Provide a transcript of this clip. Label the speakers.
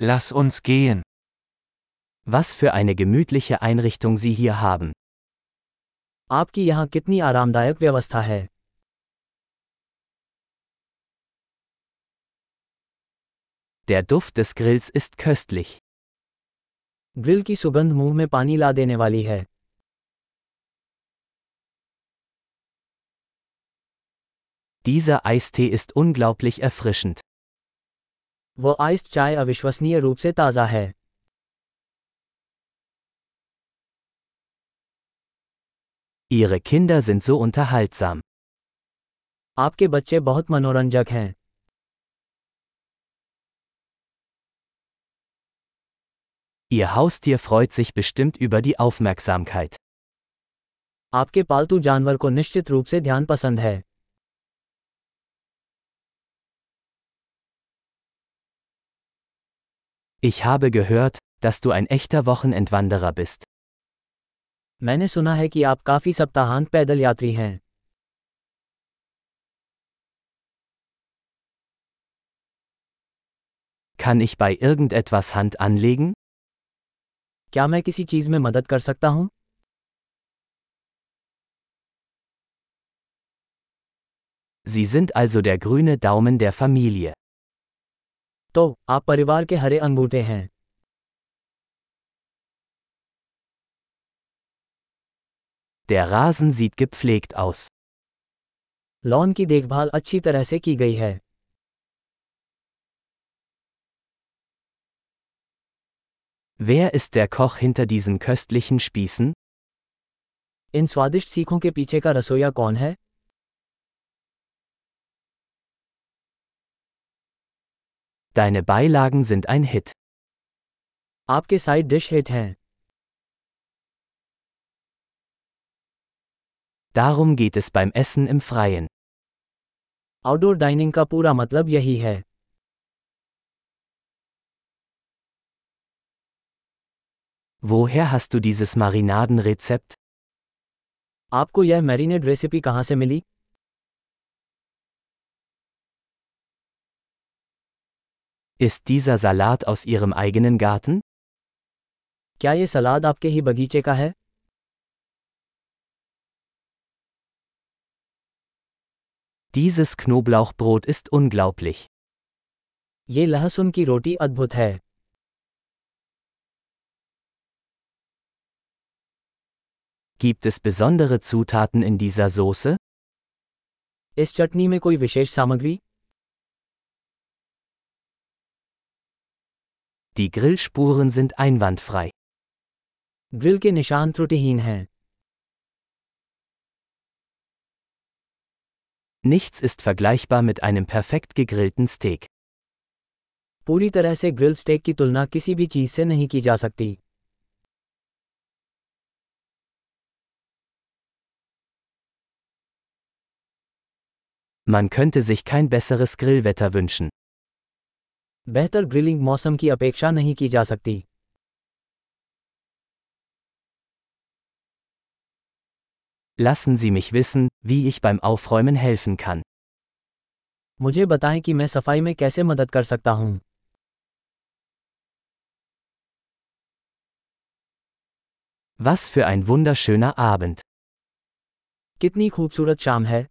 Speaker 1: Lass uns gehen.
Speaker 2: Was für eine gemütliche Einrichtung Sie hier haben.
Speaker 3: आपकी यहाँ कितनी आरामदायक व्यवस्था है
Speaker 2: Der Duft des Grills ist köstlich.
Speaker 3: Grill की सुगंध मुंह में पानी ला देने वाली है
Speaker 2: Dieser Eistee ist unglaublich erfrischend.
Speaker 3: वो आइस्ड चाय अविश्वसनीय रूप से ताज़ा है
Speaker 2: Ihre Kinder sind so unterhaltsam.
Speaker 3: आपके बच्चे बहुत मनोरंजक हैं
Speaker 2: Ihr Haustier freut sich bestimmt über die Aufmerksamkeit.
Speaker 3: आपके पालतू जानवर को निश्चित रूप से ध्यान पसंद है
Speaker 2: Ich habe gehört, dass du ein echter Wochenendwanderer bist.
Speaker 3: मैंने सुना है कि आप काफी सप्ताहांत पैदल यात्री हैं
Speaker 2: Kann ich bei irgendetwas Hand anlegen?
Speaker 3: क्या मैं किसी चीज में मदद कर सकता हूँ
Speaker 2: Sie sind also der grüne Daumen der Familie.
Speaker 3: तो आप परिवार के हरे अंगूठे हैं
Speaker 2: Der Rasen sieht gepflegt aus.
Speaker 3: Lawn की देखभाल अच्छी तरह से की गई है
Speaker 2: Wer ist der Koch hinter diesen köstlichen Spießen?
Speaker 3: इन स्वादिष्ट सीखों के पीछे का रसोईया कौन है
Speaker 2: Deine Beilagen sind ein Hit.
Speaker 3: आपके साइड डिश हिट हैं
Speaker 2: Darum geht es beim Essen im Freien.
Speaker 3: Outdoor dining का पूरा मतलब यही है
Speaker 2: Woher hast du dieses Marinadenrezept?
Speaker 3: आपको यह मैरिनेड रेसिपी कहाँ से मिली
Speaker 2: Ist dieser Salat aus Ihrem eigenen Garten?
Speaker 3: क्या ये सलाद आपके ही बगीचे का है
Speaker 2: Dieses Knoblauchbrot ist unglaublich.
Speaker 3: ये लहसुन की रोटी अद्भुत है
Speaker 2: Gibt es besondere Zutaten in dieser Soße?
Speaker 3: इस चटनी में कोई विशेष सामग्री
Speaker 2: Die Grillspuren sind einwandfrei.
Speaker 3: Grill के निशान त्रुटिहीन हैं
Speaker 2: Nichts ist vergleichbar mit einem perfekt gegrillten Steak.
Speaker 3: पूरी तरह से ग्रिल स्टेक की तुलना किसी भी चीज से नहीं की जा सकती
Speaker 2: Man könnte sich kein besseres Grillwetter wünschen.
Speaker 3: बेहतर ग्रिलिंग मौसम की अपेक्षा नहीं की जा सकती
Speaker 2: Lassen Sie mich wissen, wie ich beim Aufräumen helfen kann.
Speaker 3: मुझे बताएँ कि मैं सफ़ाई में कैसे मदद कर सकता हूँ
Speaker 2: Was für ein wunderschöner Abend.
Speaker 3: कितनी खूबसूरत शाम है